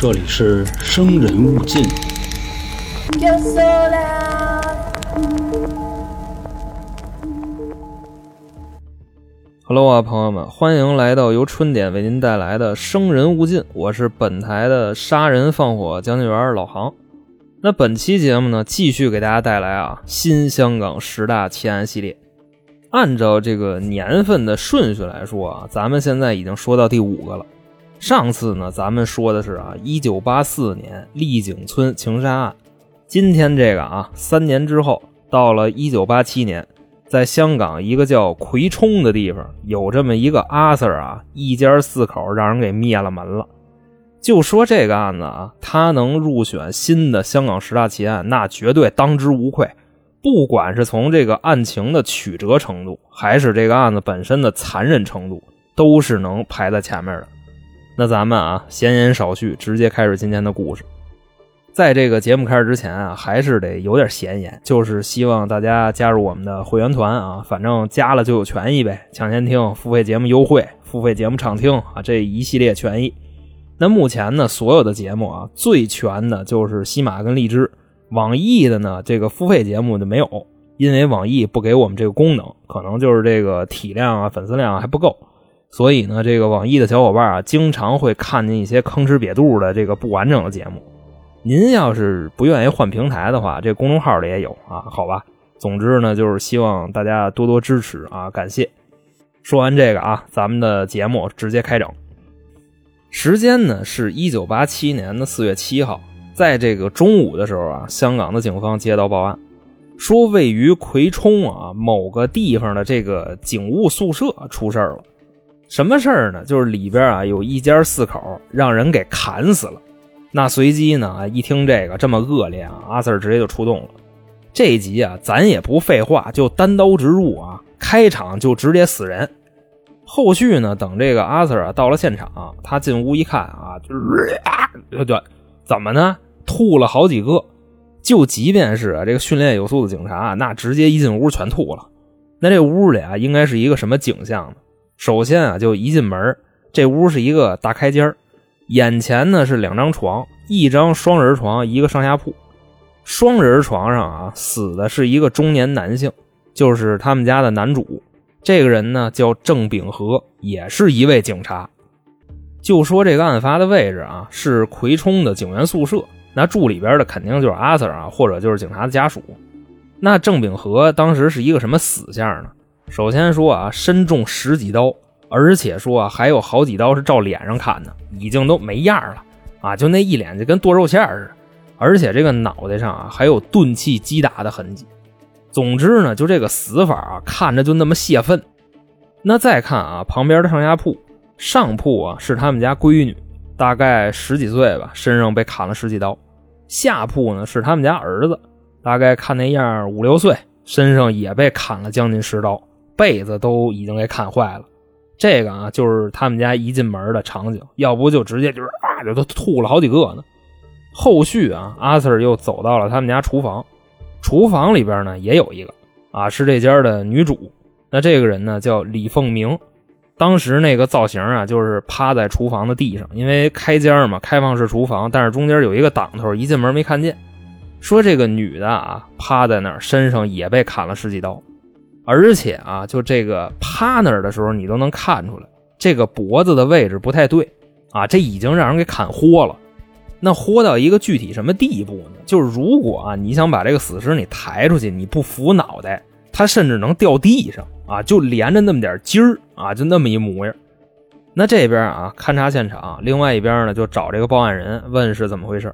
这里是生人勿近。Hello 啊，朋友们，欢迎来到由春点为您带来的《生人勿近》，我是本台的杀人放火讲解员老航。那本期节目呢，继续给大家带来啊新香港十大奇案系列。按照这个年份的顺序来说啊，咱们现在已经说到第五个了。上次呢，咱们说的是啊，一九八四年丽景村情杀案。今天这个啊，三年之后，到了一九八七年，在香港一个叫葵冲的地方，有这么一个阿 Sir 啊，一家四口让人给灭了门了。就说这个案子啊，他能入选新的香港十大奇案，那绝对当之无愧。不管是从这个案情的曲折程度，还是这个案子本身的残忍程度，都是能排在前面的。那咱们啊，闲言少叙，直接开始今天的故事。在这个节目开始之前啊，还是得有点闲言，就是希望大家加入我们的会员团啊，反正加了就有权益呗，抢先听、付费节目优惠、付费节目畅听啊，这一系列权益。那目前呢，所有的节目啊，最全的就是西马跟荔枝，网易的呢，这个付费节目就没有，因为网易不给我们这个功能，可能就是这个体量啊、粉丝量还不够。所以呢，这个网易的小伙伴啊，经常会看见一些吭哧瘪肚的这个不完整的节目。您要是不愿意换平台的话，这公众号里也有啊，好吧。总之呢，就是希望大家多多支持啊，感谢。说完这个啊，咱们的节目直接开整。时间呢是一九八七年的四月七号，在这个中午的时候啊，香港的警方接到报案，说位于葵冲啊某个地方的这个警务宿舍出事了。什么事儿呢？就是里边啊有一家四口让人给砍死了。那随机呢，一听这个这么恶劣啊，阿 Sir 直接就出动了。这一集啊，咱也不废话，就单刀直入啊，开场就直接死人。后续呢，等这个阿 Sir 啊到了现场，他进屋一看啊，就是啊，对，怎么呢？吐了好几个。就即便是啊这个训练有素的警察，那直接一进屋全吐了。那这屋里啊，应该是一个什么景象呢？首先啊，就一进门，这屋是一个大开间眼前呢是两张床，一张双人床，一个上下铺。双人床上啊，死的是一个中年男性，就是他们家的男主。这个人呢叫郑秉和，也是一位警察。就说这个案发的位置啊，是葵冲的警员宿舍。那住里边的肯定就是阿 Sir 啊，或者就是警察的家属。那郑秉和当时是一个什么死相呢？首先说啊，身中十几刀，而且说啊，还有好几刀是照脸上砍的，已经都没样了啊，就那一脸就跟剁肉馅似的，而且这个脑袋上啊还有钝器击打的痕迹。总之呢，就这个死法啊，看着就那么泄愤。那再看啊，旁边的上下铺，上铺啊是他们家闺女，大概十几岁吧，身上被砍了十几刀；下铺呢是他们家儿子，大概看那样五六岁，身上也被砍了将近十刀。被子都已经给砍坏了，这个啊就是他们家一进门的场景，要不就直接就是啊，就都吐了好几个呢。后续啊，阿 Sir 又走到了他们家厨房，厨房里边呢也有一个啊，是这家的女主。那这个人呢叫李凤鸣，当时那个造型啊就是趴在厨房的地上，因为开间嘛，开放式厨房，但是中间有一个挡头，一进门没看见。说这个女的啊趴在那儿，身上也被砍了十几刀。而且啊，就这个趴那儿的时候，你都能看出来，这个脖子的位置不太对啊，这已经让人给砍豁了。那豁到一个具体什么地步呢？就是如果啊，你想把这个死尸你抬出去，你不扶脑袋，它甚至能掉地上啊，就连着那么点筋儿啊，就那么一模样。那这边啊，勘察现场，另外一边呢，就找这个报案人问是怎么回事。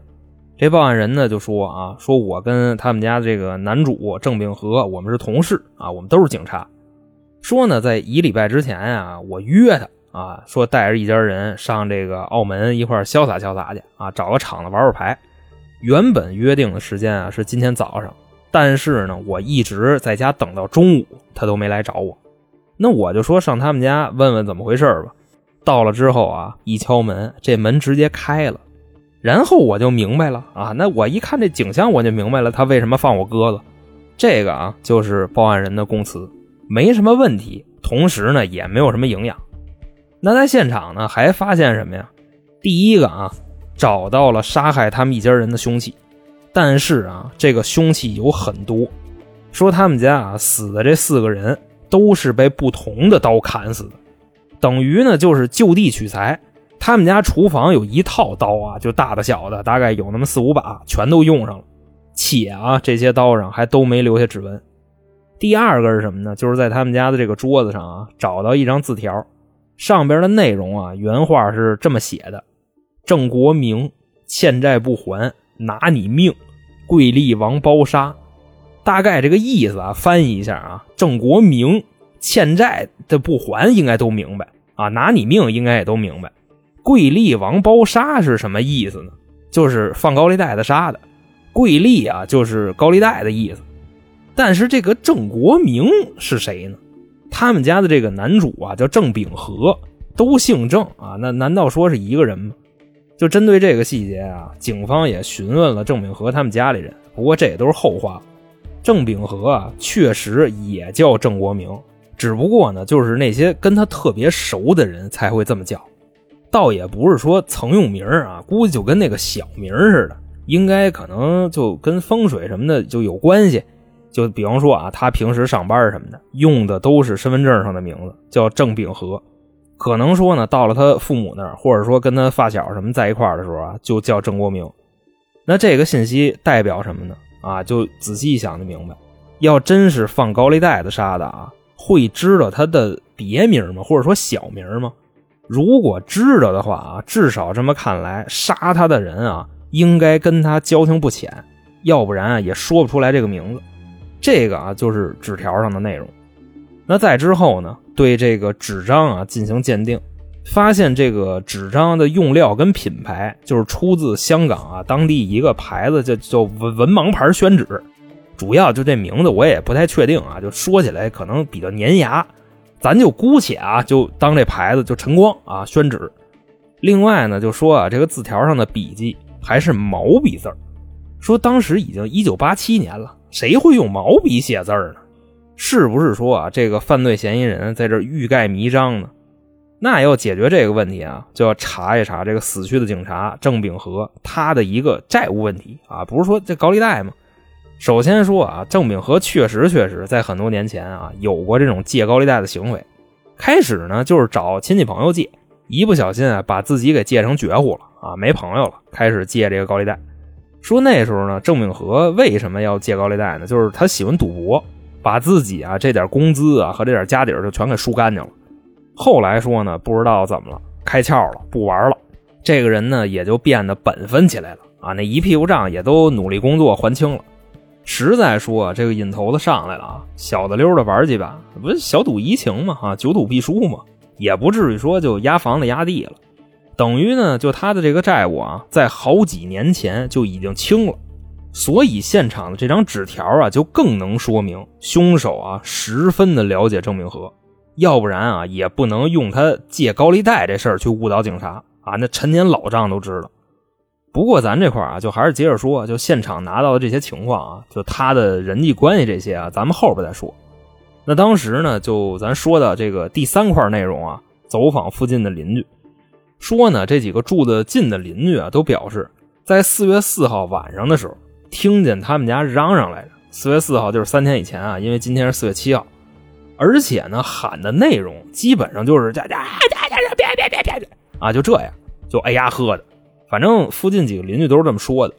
这报案人呢就说啊，说我跟他们家这个男主郑秉和，我们是同事啊，我们都是警察。说呢，在一礼拜之前啊，我约他啊，说带着一家人上这个澳门一块潇洒潇洒去啊，找个场子玩玩牌。原本约定的时间啊是今天早上，但是呢，我一直在家等到中午，他都没来找我。那我就说上他们家问问怎么回事吧。到了之后啊，一敲门，这门直接开了。然后我就明白了啊，那我一看这景象，我就明白了他为什么放我鸽子。这个啊，就是报案人的供词，没什么问题，同时呢也没有什么营养。那在现场呢还发现什么呀？第一个啊，找到了杀害他们一家人的凶器，但是啊，这个凶器有很多，说他们家啊死的这四个人都是被不同的刀砍死的，等于呢就是就地取材。他们家厨房有一套刀啊，就大的小的，大概有那么四五把，全都用上了，且啊这些刀上还都没留下指纹。第二个是什么呢？就是在他们家的这个桌子上啊，找到一张字条，上边的内容啊，原话是这么写的：“郑国明欠债不还，拿你命，贵利王包杀。”大概这个意思啊，翻译一下啊，郑国明欠债的不还，应该都明白啊，拿你命应该也都明白。贵丽王包杀是什么意思呢？就是放高利贷的杀的，贵丽啊，就是高利贷的意思。但是这个郑国明是谁呢？他们家的这个男主啊叫郑秉和，都姓郑啊，那难道说是一个人吗？就针对这个细节啊，警方也询问了郑秉和他们家里人，不过这也都是后话。郑秉和啊，确实也叫郑国明，只不过呢，就是那些跟他特别熟的人才会这么叫，倒也不是说曾用名啊，估计就跟那个小名似的，应该可能就跟风水什么的就有关系。就比方说啊，他平时上班什么的用的都是身份证上的名字，叫郑秉和。可能说呢，到了他父母那儿，或者说跟他发小什么在一块儿的时候啊，就叫郑国明。那这个信息代表什么呢？啊，就仔细一想就明白。要真是放高利贷的杀的啊，会知道他的别名吗？或者说小名吗？如果知道的话啊，至少这么看来，杀他的人啊，应该跟他交情不浅，要不然啊，也说不出来这个名字。这个啊，就是纸条上的内容。那在之后呢，对这个纸张啊进行鉴定，发现这个纸张的用料跟品牌就是出自香港啊当地一个牌子叫叫文文盲牌宣纸，主要就这名字我也不太确定啊，就说起来可能比较粘牙，咱就姑且啊就当这牌子就晨光啊宣纸。另外呢，就说啊这个字条上的笔迹还是毛笔字说当时已经一九八七年了。谁会用毛笔写字呢？是不是说啊，这个犯罪嫌疑人在这欲盖弥彰呢？那要解决这个问题啊，就要查一查这个死去的警察郑秉和他的一个债务问题啊，不是说这高利贷吗？首先说啊，郑秉和确实确实在很多年前啊有过这种借高利贷的行为。开始呢就是找亲戚朋友借，一不小心啊把自己给借成绝户了啊，没朋友了，开始借这个高利贷。说那时候呢，郑秉和为什么要借高利贷呢？就是他喜欢赌博，把自己啊这点工资啊和这点家底儿就全给输干净了。后来说呢，不知道怎么了，开窍了，不玩了。这个人呢也就变得本分起来了啊，那一屁股账也都努力工作还清了。实在说这个瘾头子上来了啊，小的溜的玩几把，不是小赌怡情嘛啊，久赌必输嘛，也不至于说就压房子压地了。等于呢，就他的这个债务啊，在好几年前就已经清了，所以现场的这张纸条啊，就更能说明凶手啊十分的了解郑明和，要不然啊，也不能用他借高利贷这事儿去误导警察啊，那陈年老账都知道。不过咱这块啊，就还是接着说，就现场拿到的这些情况啊，就他的人际关系这些啊，咱们后边再说。那当时呢，就咱说的这个第三块内容啊，走访附近的邻居。说呢，这几个住的近的邻居啊，都表示在四月四号晚上的时候，听见他们家嚷嚷来着。四月四号就是三天以前啊，因为今天是四月七号，而且呢，喊的内容基本上就是家家家家别别别别别啊，就这样，就哎呀喝的，反正附近几个邻居都是这么说的。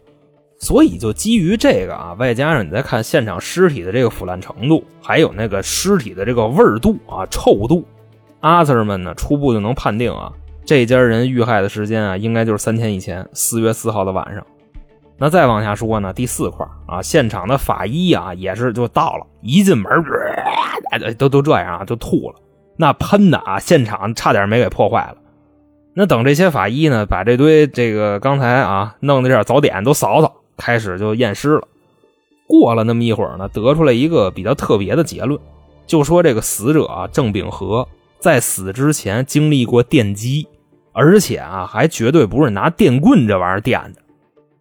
所以就基于这个啊，外加上你再看现场尸体的这个腐烂程度，还有那个尸体的这个味儿度啊、臭度，阿 Sir 们呢初步就能判定啊。这家人遇害的时间啊，应该就是三天以前，四月四号的晚上。那再往下说呢，第四块啊，现场的法医啊，也是就到了，一进门，都都这样啊，就吐了。那喷的啊，现场差点没给破坏了。那等这些法医呢，把这堆这个刚才啊弄的这点早点都扫扫，开始就验尸了。过了那么一会儿呢，得出来一个比较特别的结论，就说这个死者啊，郑秉和在死之前经历过电击。而且啊，还绝对不是拿电棍这玩意儿电的。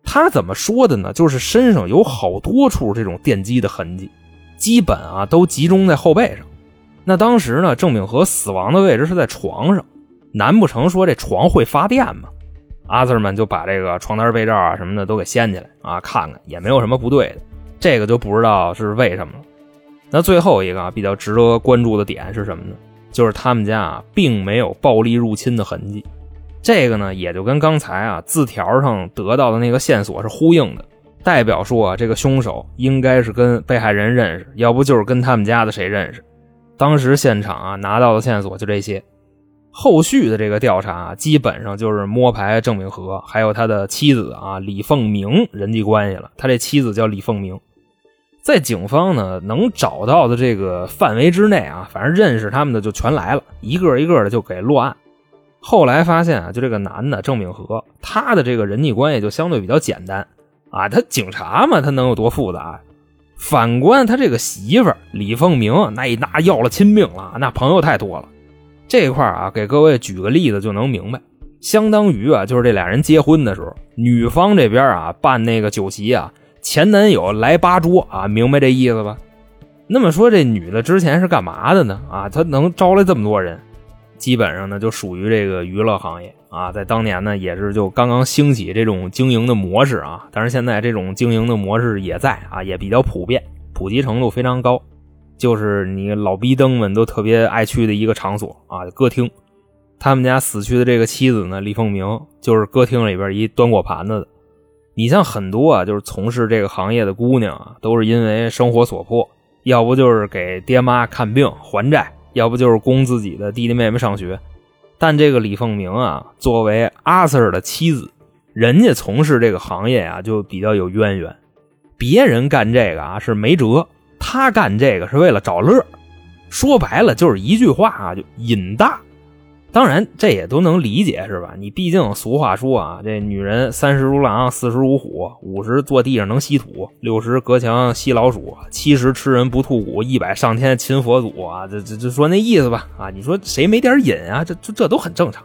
他怎么说的呢？就是身上有好多处这种电击的痕迹，基本啊都集中在后背上。那当时呢，郑秉和死亡的位置是在床上，难不成说这床会发电吗？阿 Sir 们就把这个床单被罩啊什么的都给掀起来啊，看看也没有什么不对的。这个就不知道是为什么了。那最后一个啊比较值得关注的点是什么呢？就是他们家啊并没有暴力入侵的痕迹。这个呢也就跟刚才啊字条上得到的那个线索是呼应的，代表说啊这个凶手应该是跟被害人认识，要不就是跟他们家的谁认识。当时现场啊拿到的线索就这些。后续的这个调查基本上就是摸排郑秉和还有他的妻子啊李凤鸣人际关系了。他这妻子叫李凤鸣，在警方呢能找到的这个范围之内啊，反正认识他们的就全来了，一个一个的就给落案。后来发现啊，就这个男的郑秉和，他的这个人际关系就相对比较简单啊，他警察嘛，他能有多复杂？反观他这个媳妇李凤鸣，那那要了亲命了，那朋友太多了。这块啊，给各位举个例子就能明白，相当于啊，就是这俩人结婚的时候，女方这边啊办那个酒席啊，前男友来八桌啊，明白这意思吧？那么说这女的之前是干嘛的呢？啊，她能招来这么多人，基本上呢就属于这个娱乐行业啊，在当年呢也是就刚刚兴起这种经营的模式啊，但是现在这种经营的模式也在啊，也比较普遍，普及程度非常高。就是你老逼灯们都特别爱去的一个场所啊，歌厅。他们家死去的这个妻子呢，李凤鸣，就是歌厅里边一端过盘子的。你像很多啊，就是从事这个行业的姑娘啊，都是因为生活所迫，要不就是给爹妈看病还债，要不就是供自己的弟弟妹妹上学。但这个李凤鸣啊，作为阿 Sir 的妻子，人家从事这个行业啊，就比较有渊源。别人干这个啊，是没辙。他干这个是为了找乐，说白了就是一句话啊，就瘾大。当然这也都能理解是吧？你毕竟俗话说啊，这女人三十如狼，四十如虎，五十坐地上能吸土，六十隔墙吸老鼠，七十吃人不吐骨，一百上天擒佛祖啊！这这这说那意思吧？啊，你说谁没点瘾啊？这这这都很正常。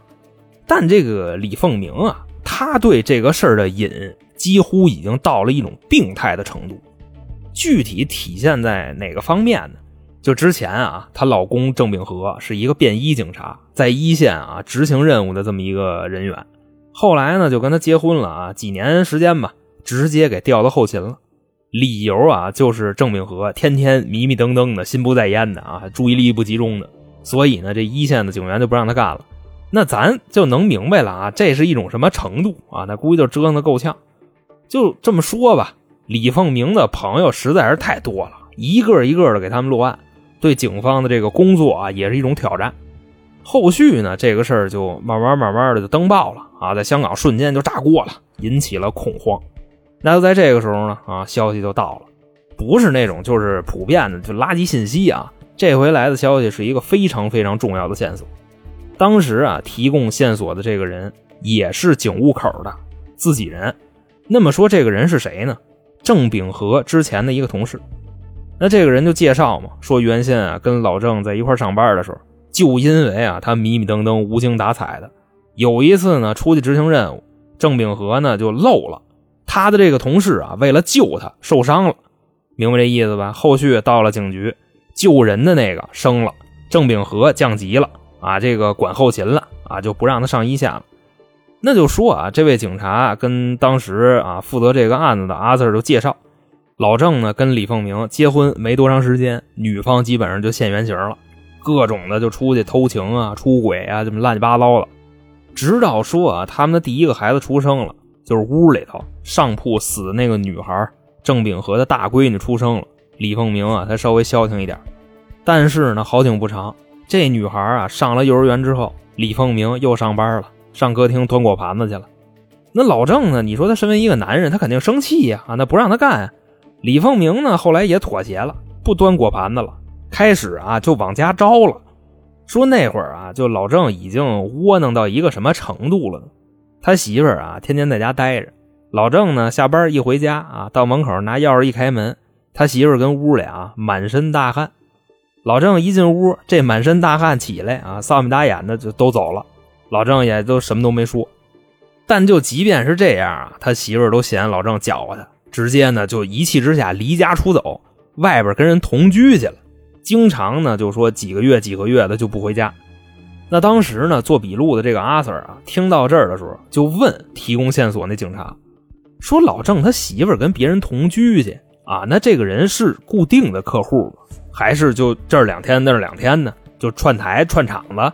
但这个李凤鸣啊，他对这个事儿的瘾几乎已经到了一种病态的程度。具体体现在哪个方面呢？就之前啊，她老公郑秉和是一个便衣警察，在一线啊执行任务的这么一个人员。后来呢，就跟他结婚了啊，几年时间吧，直接给调到后勤了。理由啊，就是郑秉和天天迷迷瞪瞪的，心不在焉的啊，注意力不集中的，所以呢，这一线的警员就不让他干了。那咱就能明白了啊，这是一种什么程度啊？那估计就折腾的够呛。就这么说吧。李凤鸣的朋友实在是太多了，一个一个的给他们落案，对警方的这个工作啊也是一种挑战。后续呢，这个事儿就慢慢慢慢的就登报了啊，在香港瞬间就炸锅了，引起了恐慌。那就在这个时候呢，啊，消息就到了，不是那种就是普遍的就垃圾信息啊，这回来的消息是一个非常非常重要的线索。当时啊，提供线索的这个人也是警务口的自己人。那么说，这个人是谁呢？郑秉和之前的一个同事，那这个人就介绍嘛，说原先啊跟老郑在一块上班的时候，就因为啊他迷迷瞪瞪、无精打采的，有一次呢出去执行任务，郑秉和呢就漏了，他的这个同事啊为了救他受伤了，明白这意思吧？后续到了警局，救人的那个升了，郑秉和降级了啊，这个管后勤了啊，就不让他上一线了。那就说啊，这位警察跟当时啊负责这个案子的阿 Sir 就介绍，老郑呢跟李凤鸣结婚没多长时间，女方基本上就现原形了，各种的就出去偷情啊、出轨啊，这么乱七八糟的。直到说啊，他们的第一个孩子出生了，就是屋里头上铺死的那个女孩郑秉和的大闺女出生了，李凤鸣啊才稍微消停一点。但是呢，好景不长，这女孩啊上了幼儿园之后，李凤鸣又上班了。上歌厅端果盘子去了，那老郑呢？你说他身为一个男人，他肯定生气呀！啊，那不让他干。李凤鸣呢，后来也妥协了，不端果盘子了，开始啊就往家招了。说那会儿啊，就老郑已经窝囊到一个什么程度了呢？他媳妇儿啊，天天在家待着。老郑呢，下班一回家啊，到门口拿钥匙一开门，他媳妇儿跟屋里啊满身大汗。老郑一进屋，这满身大汗起来啊，臊眉打眼的就都走了。老郑也都什么都没说，但就即便是这样啊，他媳妇儿都嫌老郑搅和他，直接呢就一气之下离家出走，外边跟人同居去了。经常呢就说几个月几个月的就不回家。那当时呢，做笔录的这个阿 Sir 啊，听到这儿的时候，就问提供线索那警察，说老郑他媳妇儿跟别人同居去啊，那这个人是固定的客户吗？还是就这两天那两天呢？就串台串场子？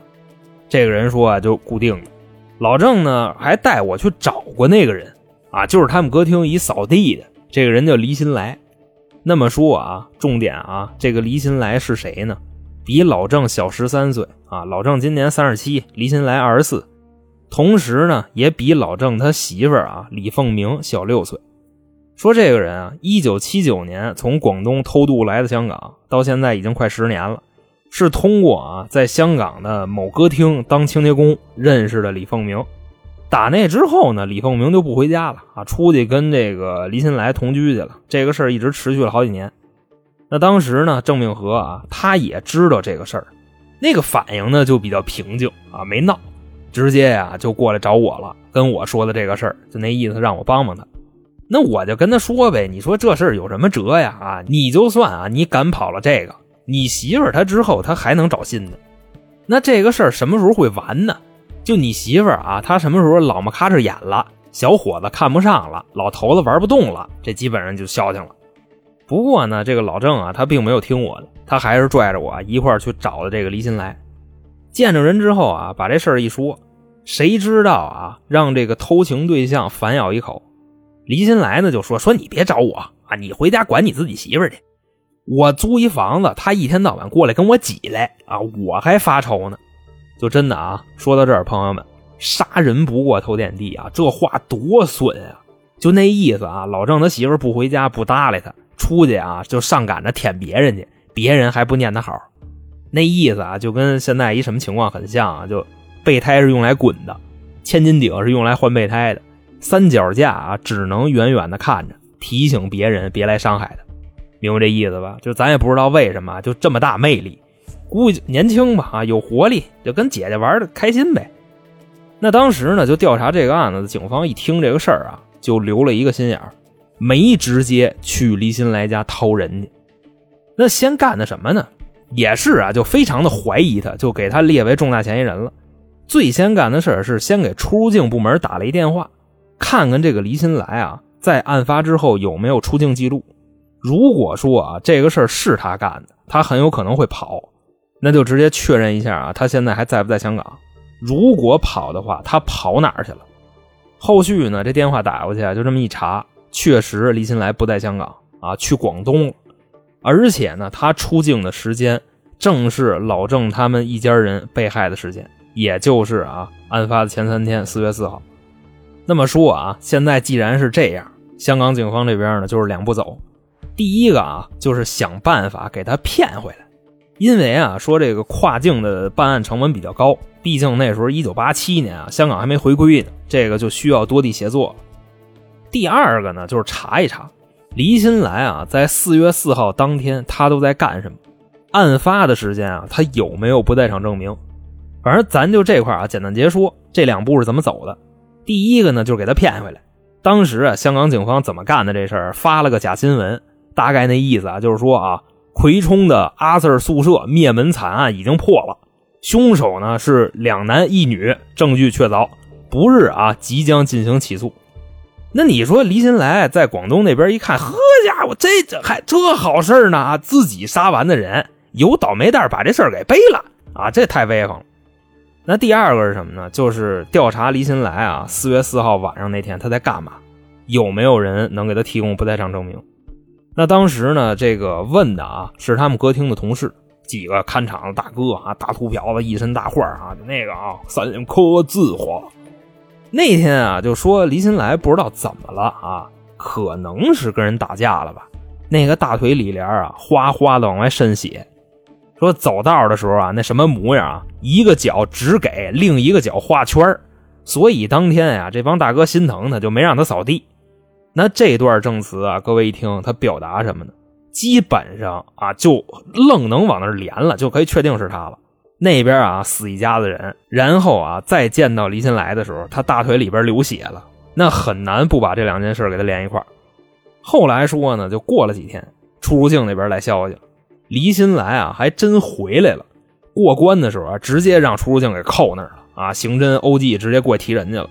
这个人说啊，就固定的。老郑呢，还带我去找过那个人啊，就是他们歌厅一扫地的，这个人叫黎新来。那么说啊，重点啊，这个黎新来是谁呢？比老郑小十三岁啊，老郑今年三十七，黎新来二十四，同时呢，也比老郑他媳妇啊李凤鸣小六岁。说这个人啊，一九七九年从广东偷渡来的香港，到现在已经快十年了。是通过啊，在香港的某歌厅当清洁工认识的李凤鸣。打那之后呢，李凤鸣就不回家了啊，出去跟这个黎新来同居去了。这个事儿一直持续了好几年。那当时呢，郑命和啊，他也知道这个事儿，那个反应呢就比较平静啊，没闹，直接呀就过来找我了，跟我说的这个事儿，就那意思让我帮帮他。那我就跟他说呗，你说这事儿有什么辙呀？啊，你就算啊，你赶跑了这个。你媳妇儿她之后，她还能找新的，那这个事儿什么时候会完呢？就你媳妇儿啊，她什么时候老么咔哧眼了，小伙子看不上了，老头子玩不动了，这基本上就消停了。不过呢，这个老郑啊，他并没有听我的，他还是拽着我一块儿去找的这个黎新来。见着人之后啊，把这事儿一说，谁知道啊，让这个偷情对象反咬一口。黎新来呢就说：“说你别找我啊，你回家管你自己媳妇儿去。”我租一房子，他一天到晚过来跟我挤来啊，我还发愁呢。就真的啊，说到这儿，朋友们，杀人不过头点地啊，这话多损啊！就那意思啊，老郑他媳妇不回家不搭理他，出去啊就上赶着舔别人去，别人还不念他好。那意思啊，就跟现在一什么情况很像啊，就备胎是用来滚的，千斤顶是用来换备胎的，三脚架啊只能远远的看着，提醒别人别来伤害他。明白这意思吧？就咱也不知道为什么就这么大魅力，估计年轻吧啊，有活力，就跟姐姐玩的开心呗。那当时呢，就调查这个案子的警方一听这个事儿啊，就留了一个心眼儿，没直接去黎新来家掏人去。那先干的什么呢？也是啊，就非常的怀疑他，就给他列为重大嫌疑人了。最先干的事儿是先给出入境部门打了一电话，看看这个黎新来啊，在案发之后有没有出境记录。如果说啊这个事儿是他干的，他很有可能会跑，那就直接确认一下啊，他现在还在不在香港？如果跑的话，他跑哪儿去了？后续呢？这电话打过去啊，就这么一查，确实李新来不在香港啊，去广东了。而且呢，他出境的时间正是老郑他们一家人被害的时间，也就是啊案发的前三天，四月四号。那么说啊，现在既然是这样，香港警方这边呢，就是两步走。第一个啊，就是想办法给他骗回来，因为啊，说这个跨境的办案成本比较高，毕竟那时候一九八七年啊，香港还没回归呢，这个就需要多地协作。第二个呢，就是查一查黎新来啊，在四月四号当天他都在干什么，案发的时间啊，他有没有不在场证明？反正咱就这块啊，简单结说这两步是怎么走的。第一个呢，就是给他骗回来。当时啊，香港警方怎么干的这事儿，发了个假新闻。大概那意思啊，就是说啊，葵冲的阿 Sir 宿舍灭门惨案已经破了，凶手呢是两男一女，证据确凿，不日啊即将进行起诉。那你说黎新来在广东那边一看，呵家伙，这这还这好事呢啊，自己杀完的人有倒霉蛋把这事儿给背了啊，这太威风了。那第二个是什么呢？就是调查黎新来啊，四月四号晚上那天他在干嘛，有没有人能给他提供不在场证明？那当时呢，这个问的啊是他们歌厅的同事，几个看场的大哥啊，大秃瓢子，一身大画啊，就那个啊，三颗字花。那天啊，就说黎新来不知道怎么了啊，可能是跟人打架了吧。那个大腿里帘啊，哗哗的往外渗血。说走道的时候啊，那什么模样啊，一个脚只给，另一个脚画圈所以当天呀，这帮大哥心疼他，就没让他扫地。那这段证词啊，各位一听，他表达什么呢？基本上啊，就愣能往那连了，就可以确定是他了。那边啊，死一家子人，然后啊，再见到黎新来的时候，他大腿里边流血了，那很难不把这两件事给他连一块后来说呢，就过了几天，出入境那边来消息了，黎新来啊，还真回来了，过关的时候啊，直接让出入境给扣那儿了啊，刑侦、欧记直接过去提人去了，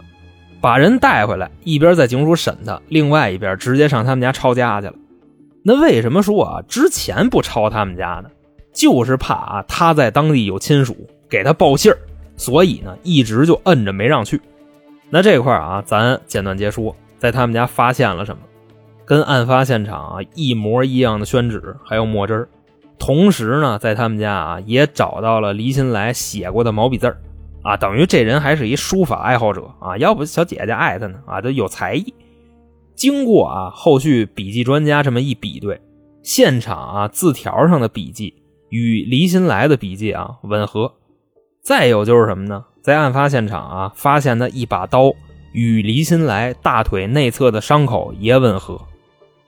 把人带回来，一边在警署审他，另外一边直接上他们家抄家去了。那为什么说啊之前不抄他们家呢？就是怕啊他在当地有亲属给他报信儿，所以呢一直就摁着没让去。那这块啊，咱简短截说，在他们家发现了什么？跟案发现场啊一模一样的宣纸，还有墨汁儿同时呢，在他们家啊也找到了黎新来写过的毛笔字儿啊，等于这人还是一书法爱好者啊，要不小姐姐爱他呢啊，都有才艺。经过啊后续笔记专家这么一比对，现场啊字条上的笔记与黎新来的笔记啊吻合。再有就是什么呢？在案发现场啊发现的一把刀与黎新来大腿内侧的伤口也吻合。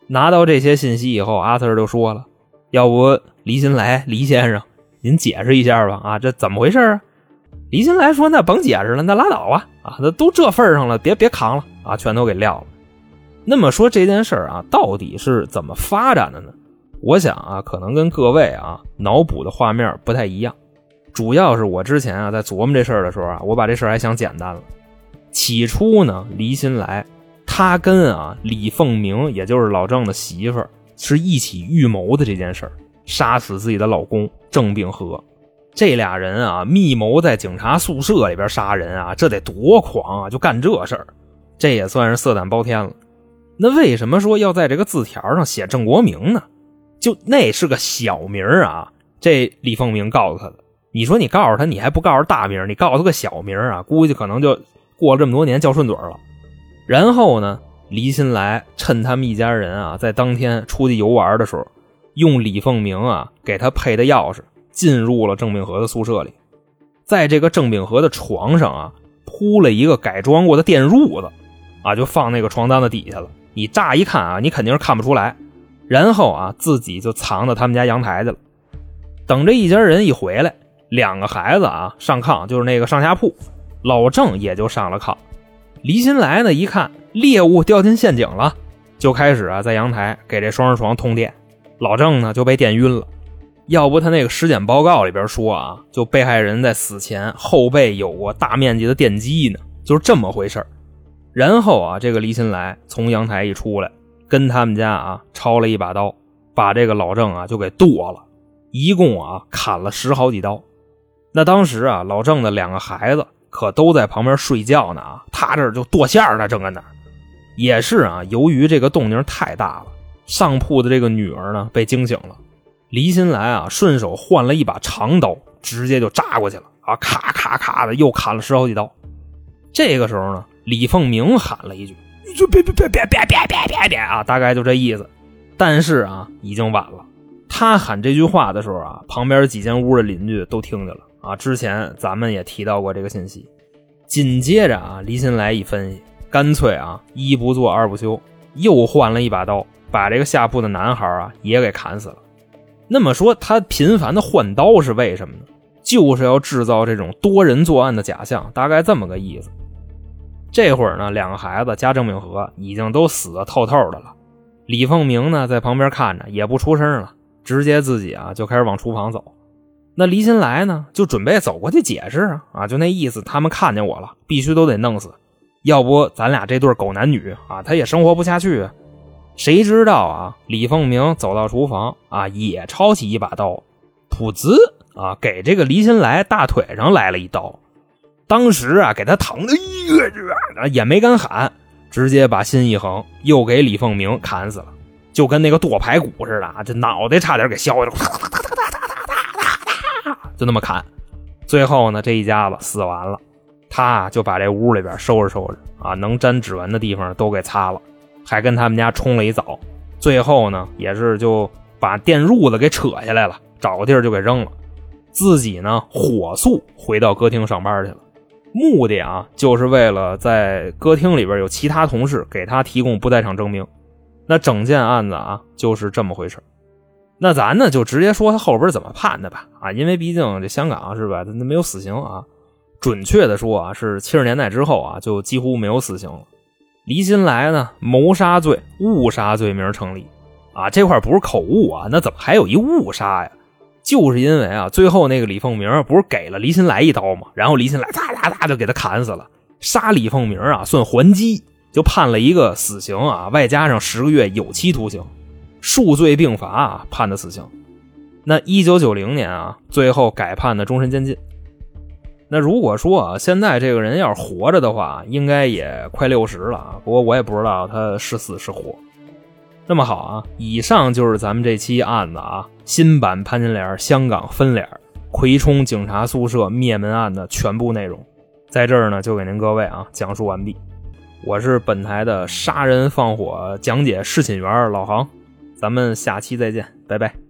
拿到这些信息以后，阿 Sir 就说了：“要不黎新来，黎先生，您解释一下吧？啊，这怎么回事啊？”黎新来说：“那甭解释了，那拉倒吧。啊，那都这份上了，别别扛了啊，全都给撂了。”那么说这件事啊，到底是怎么发展的呢？我想啊，可能跟各位啊脑补的画面不太一样。主要是我之前啊在琢磨这事儿的时候啊，我把这事儿还想简单了。起初呢，黎新来。他跟啊李凤鸣，也就是老郑的媳妇儿，是一起预谋的这件事儿，杀死自己的老公郑秉和。这俩人啊密谋在警察宿舍里边杀人啊，这得多狂啊！就干这事儿，这也算是色胆包天了。那为什么说要在这个字条上写郑国明呢？就那是个小名啊。这李凤鸣告诉他的，你说你告诉他，你还不告诉大名，你告诉他个小名啊，估计可能就过了这么多年叫顺嘴了。然后呢，黎新来趁他们一家人啊在当天出去游玩的时候，用李凤鸣啊给他配的钥匙进入了郑秉和的宿舍里，在这个郑秉和的床上啊铺了一个改装过的电褥子，啊就放那个床单子底下了。你乍一看啊，你肯定是看不出来。然后啊自己就藏到他们家阳台去了，等这一家人一回来，两个孩子啊上炕，就是那个上下铺，老郑也就上了炕。黎新来呢，一看猎物掉进陷阱了，就开始啊在阳台给这双人床通电。老郑呢就被电晕了。要不他那个尸检报告里边说啊，就被害人在死前后背有过大面积的电击呢，就是这么回事然后啊，这个黎新来从阳台一出来，跟他们家啊抄了一把刀，把这个老郑啊就给剁了，一共啊砍了十好几刀。那当时啊，老郑的两个孩子。可都在旁边睡觉呢啊！他这就剁馅儿呢，正搁那。也是啊，由于这个动静太大了，上铺的这个女儿呢被惊醒了。黎新来啊，顺手换了一把长刀，直接就扎过去了啊！咔咔咔的又砍了十好几刀。这个时候呢，李凤鸣喊了一句：“你就别别别别别别别别别啊！”大概就这意思。但是啊，已经晚了。他喊这句话的时候啊，旁边几间屋的邻居都听见了。啊，之前咱们也提到过这个信息。紧接着啊，黎新来一分析，干脆啊，一不做二不休，又换了一把刀，把这个下铺的男孩啊也给砍死了。那么说，他频繁的换刀是为什么呢？就是要制造这种多人作案的假象，大概这么个意思。这会儿呢，两个孩子加郑秉和已经都死的透透的了。李凤鸣呢，在旁边看着，也不出声了，直接自己啊就开始往厨房走。那黎新来呢，就准备走过去解释啊啊，就那意思，他们看见我了，必须都得弄死，要不咱俩这对狗男女啊，他也生活不下去。谁知道啊，李凤鸣走到厨房啊，也抄起一把刀，噗呲啊，给这个黎新来大腿上来了一刀，当时啊，给他疼的一个也没敢喊，直接把心一横，又给李凤鸣砍死了，就跟那个剁排骨似的啊，这脑袋差点给削下来。就那么砍，最后呢，这一家子死完了，他就把这屋里边收拾收拾啊，能沾指纹的地方都给擦了，还跟他们家冲了一澡，最后呢，也是就把电褥子给扯下来了，找个地儿就给扔了，自己呢火速回到歌厅上班去了，目的啊，就是为了在歌厅里边有其他同事给他提供不在场证明，那整件案子啊就是这么回事。那咱呢就直接说他后边怎么判的吧，啊，因为毕竟这香港是吧，他没有死刑啊。准确的说啊，是七十年代之后啊，就几乎没有死刑了。黎新来呢，谋杀罪、误杀罪名成立，啊，这块不是口误啊，那怎么还有一误杀呀？就是因为啊，最后那个李凤鸣不是给了黎新来一刀吗？然后黎新来哒哒哒就给他砍死了，杀李凤鸣啊算还击，就判了一个死刑啊，外加上十个月有期徒刑，数罪并罚啊，判的死刑。那一九九零年啊，最后改判的终身监禁。那如果说啊，现在这个人要是活着的话，应该也快六十了啊。不过我也不知道他是死是活。那么好啊，以上就是咱们这期案子啊，新版潘金莲香港分脸葵冲警察宿舍灭门案的全部内容，在这儿呢就给您各位啊讲述完毕。我是本台的杀人放火讲解侍寝员老杭，咱们下期再见，拜拜。